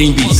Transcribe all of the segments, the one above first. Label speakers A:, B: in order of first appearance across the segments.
A: Welcome to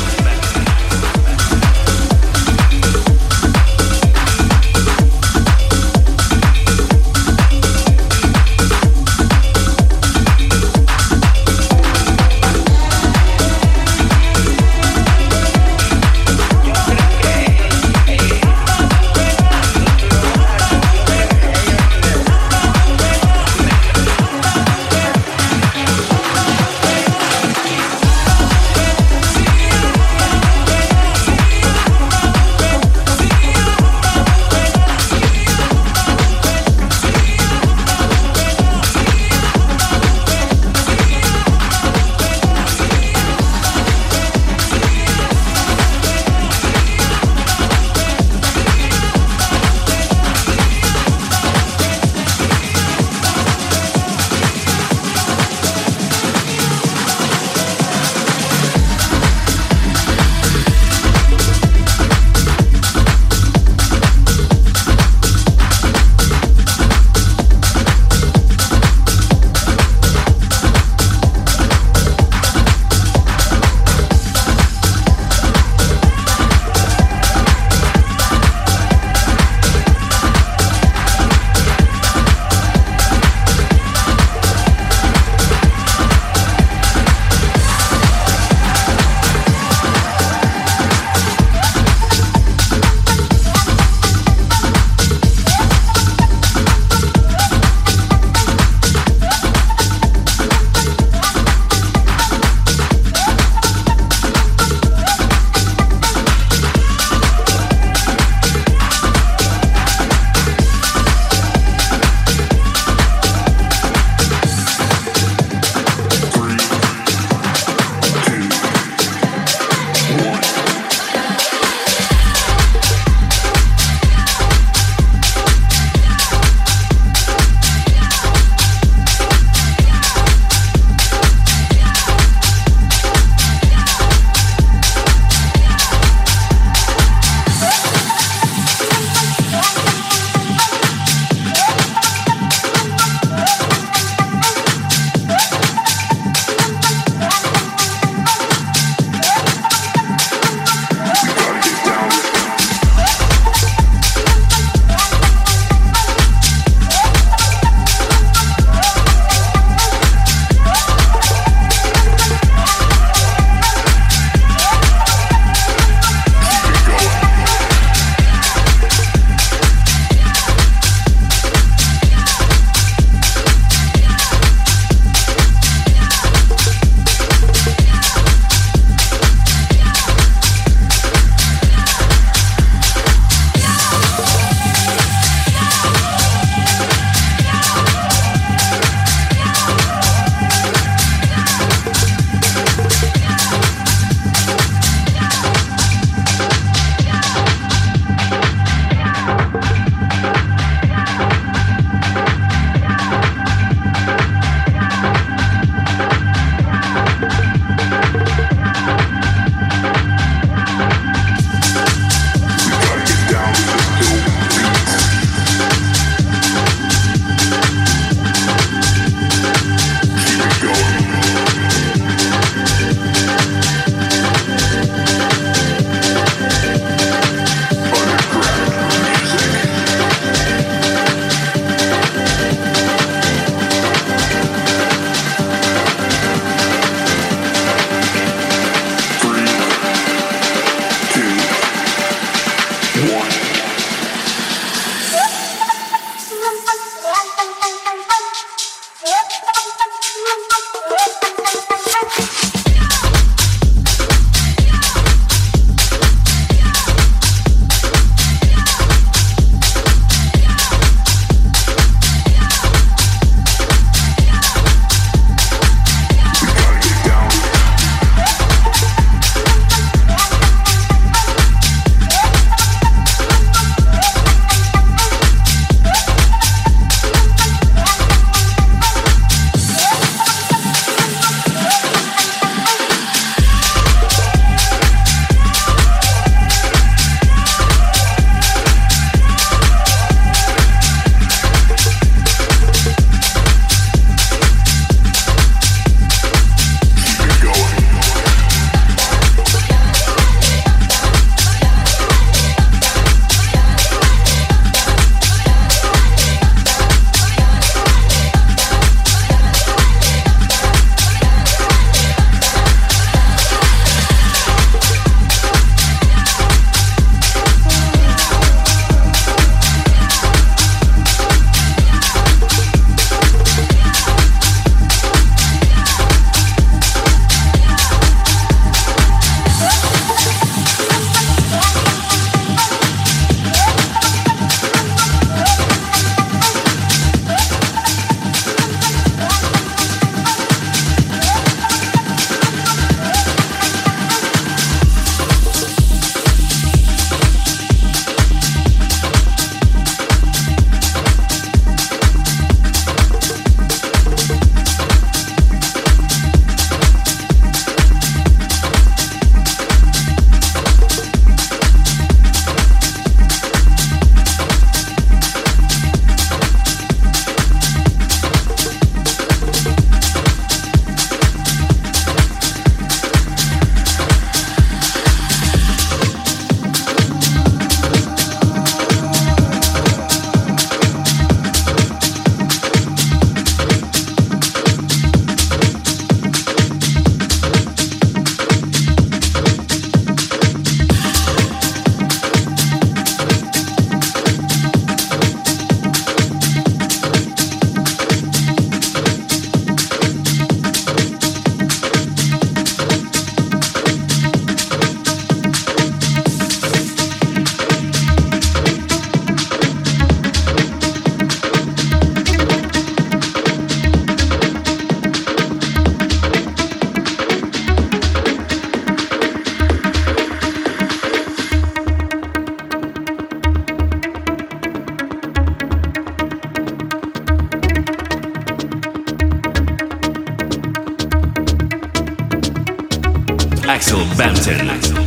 B: Axel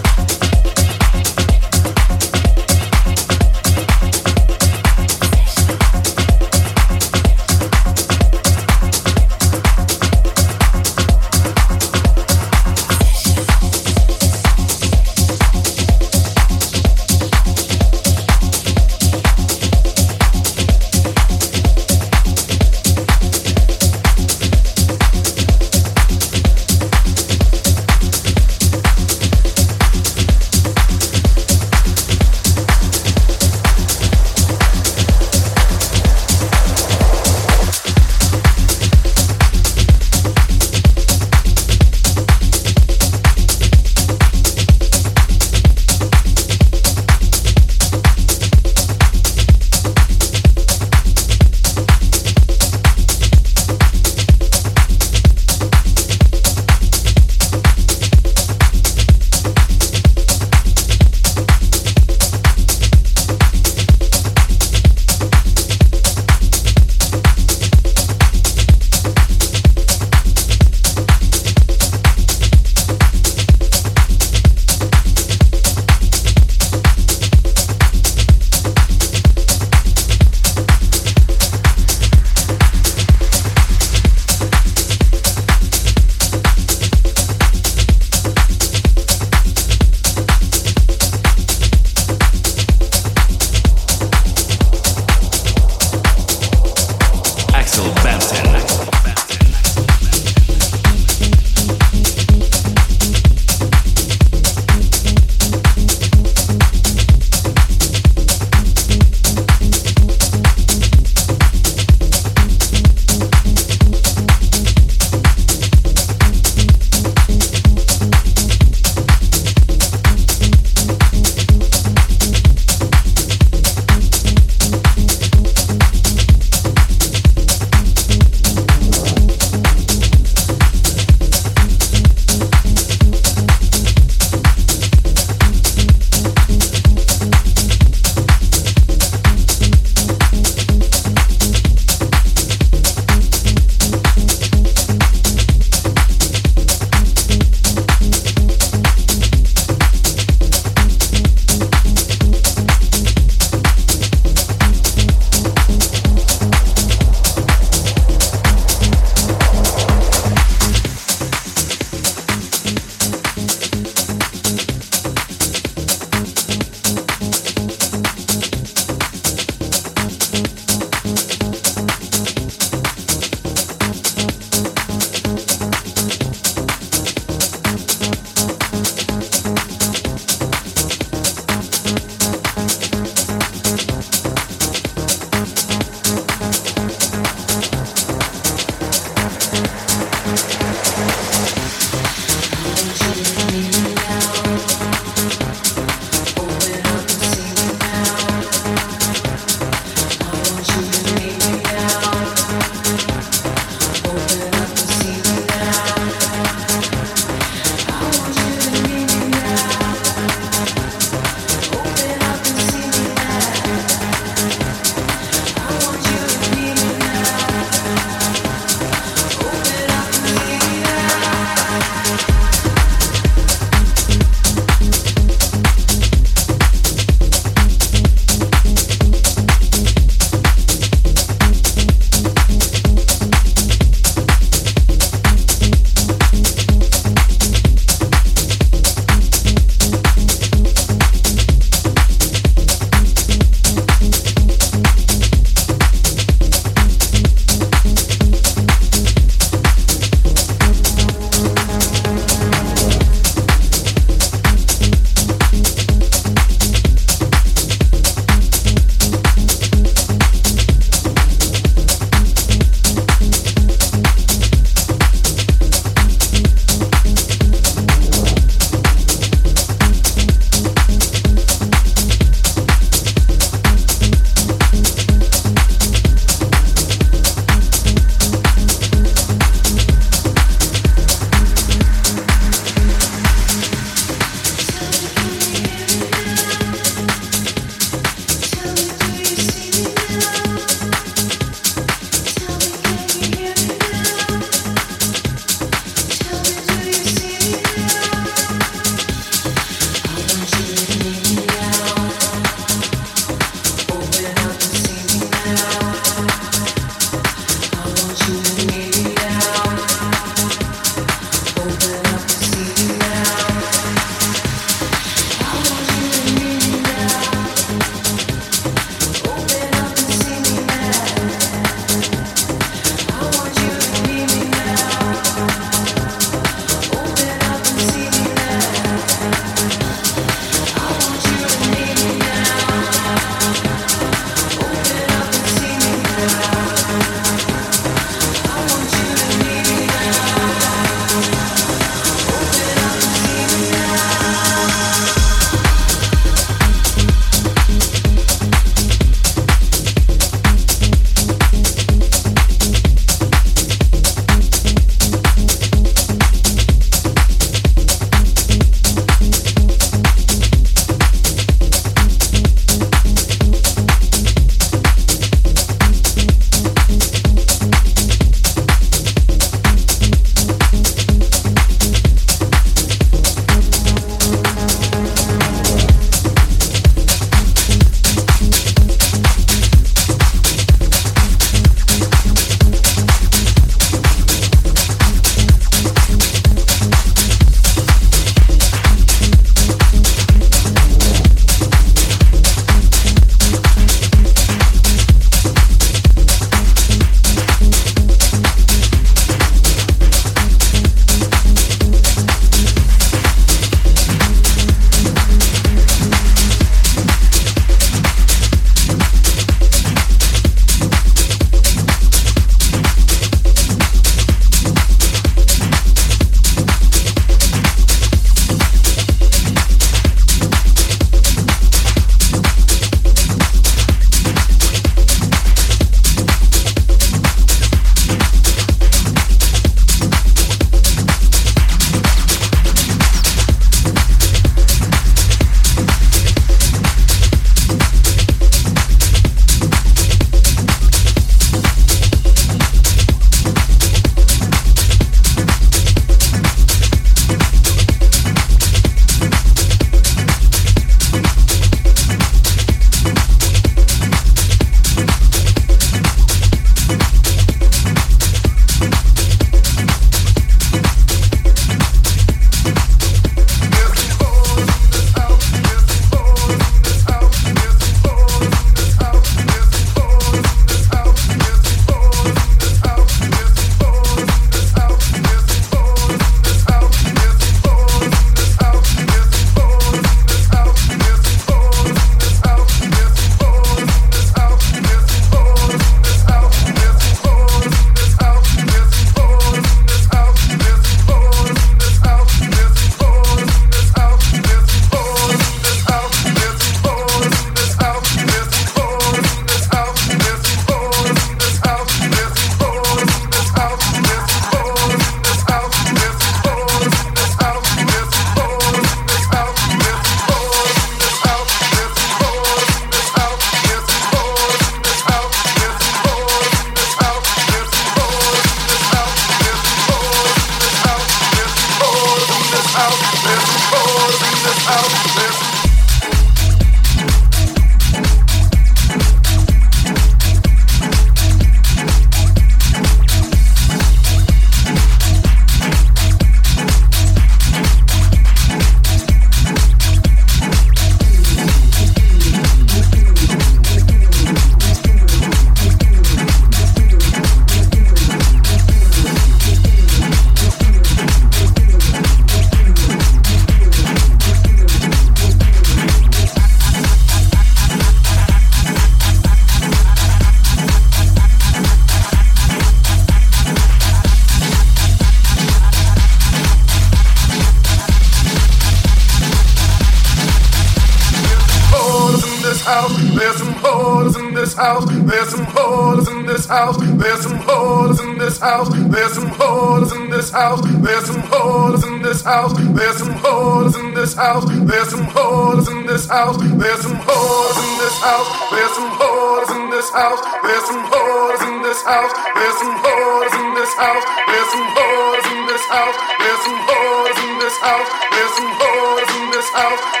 B: out.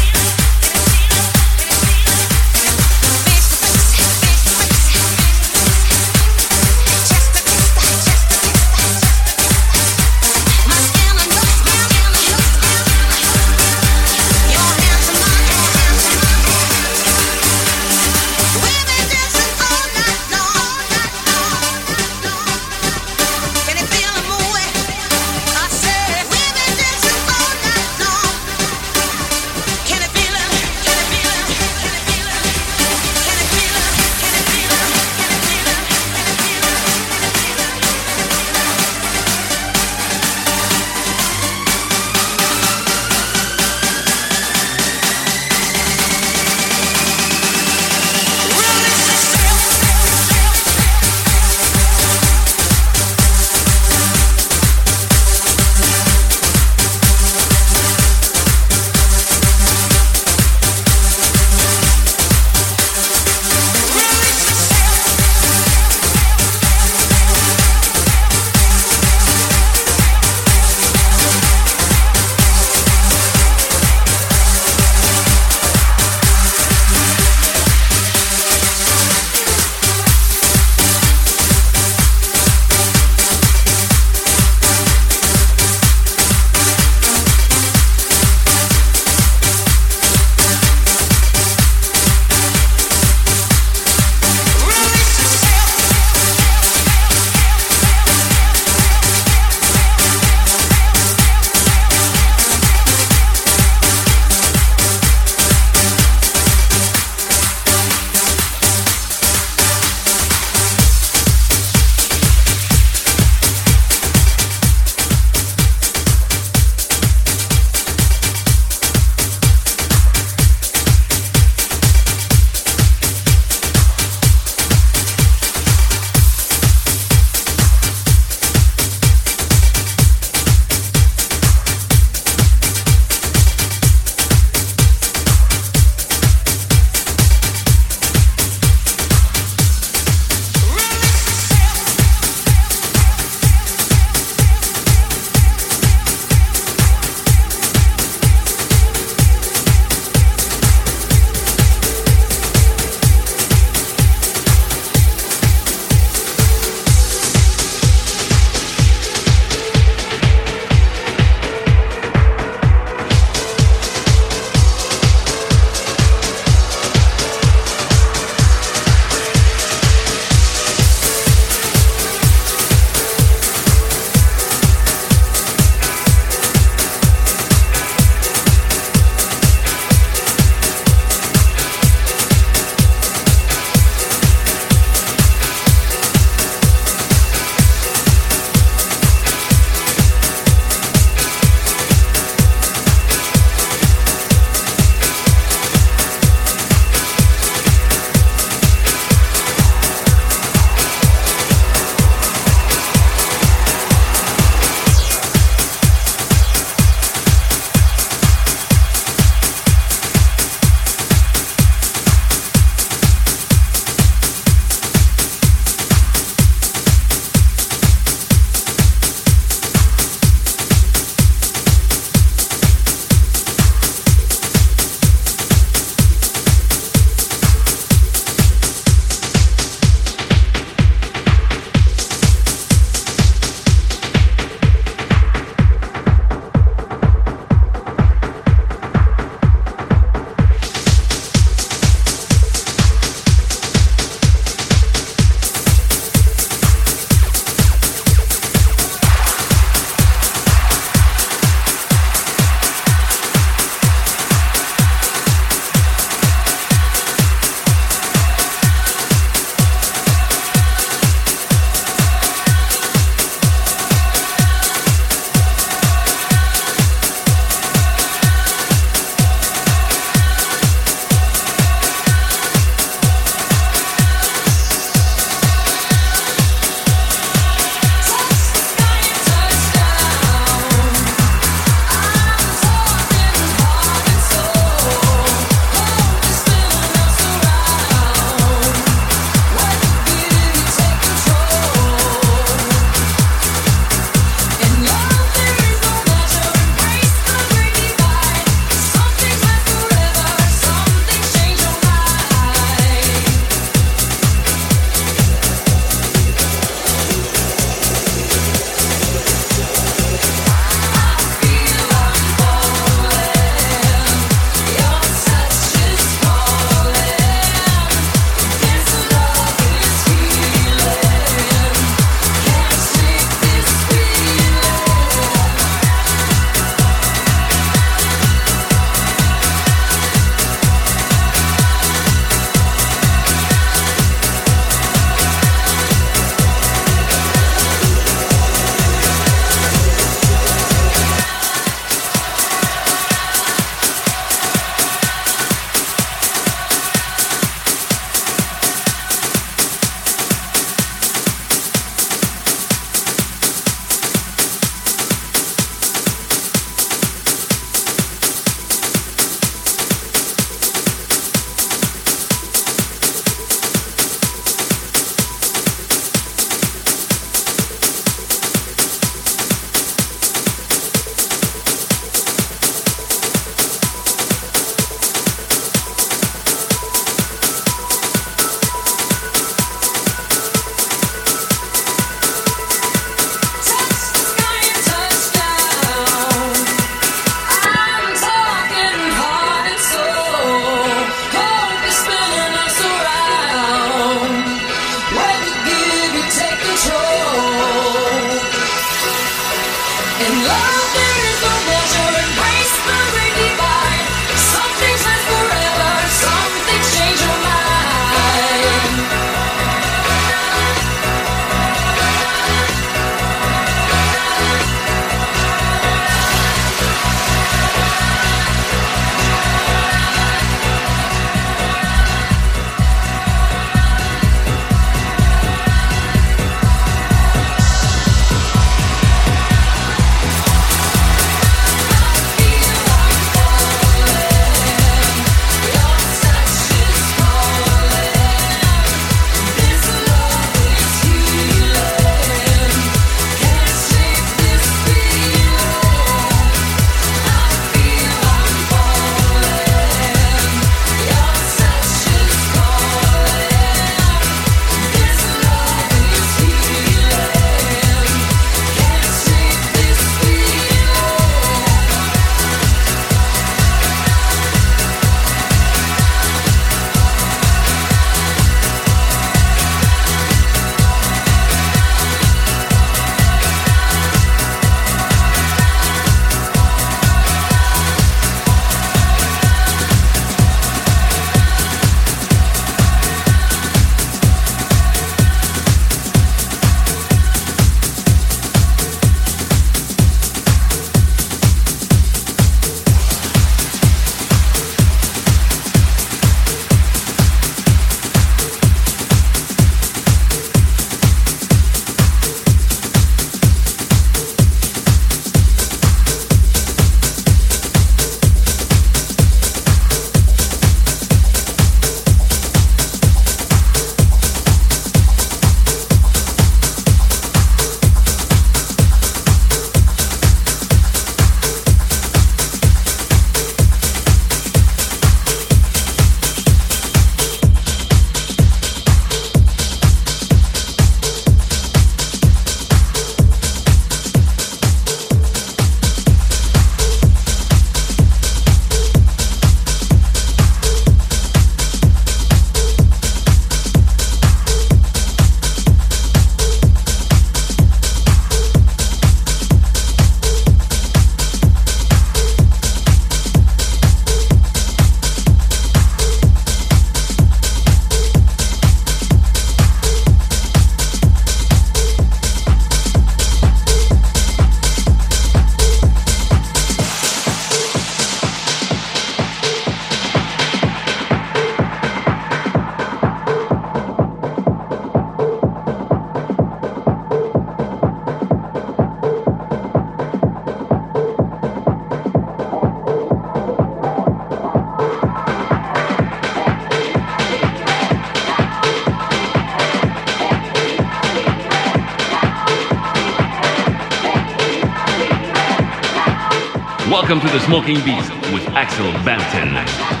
B: Smoking Beast with Axel Bampton.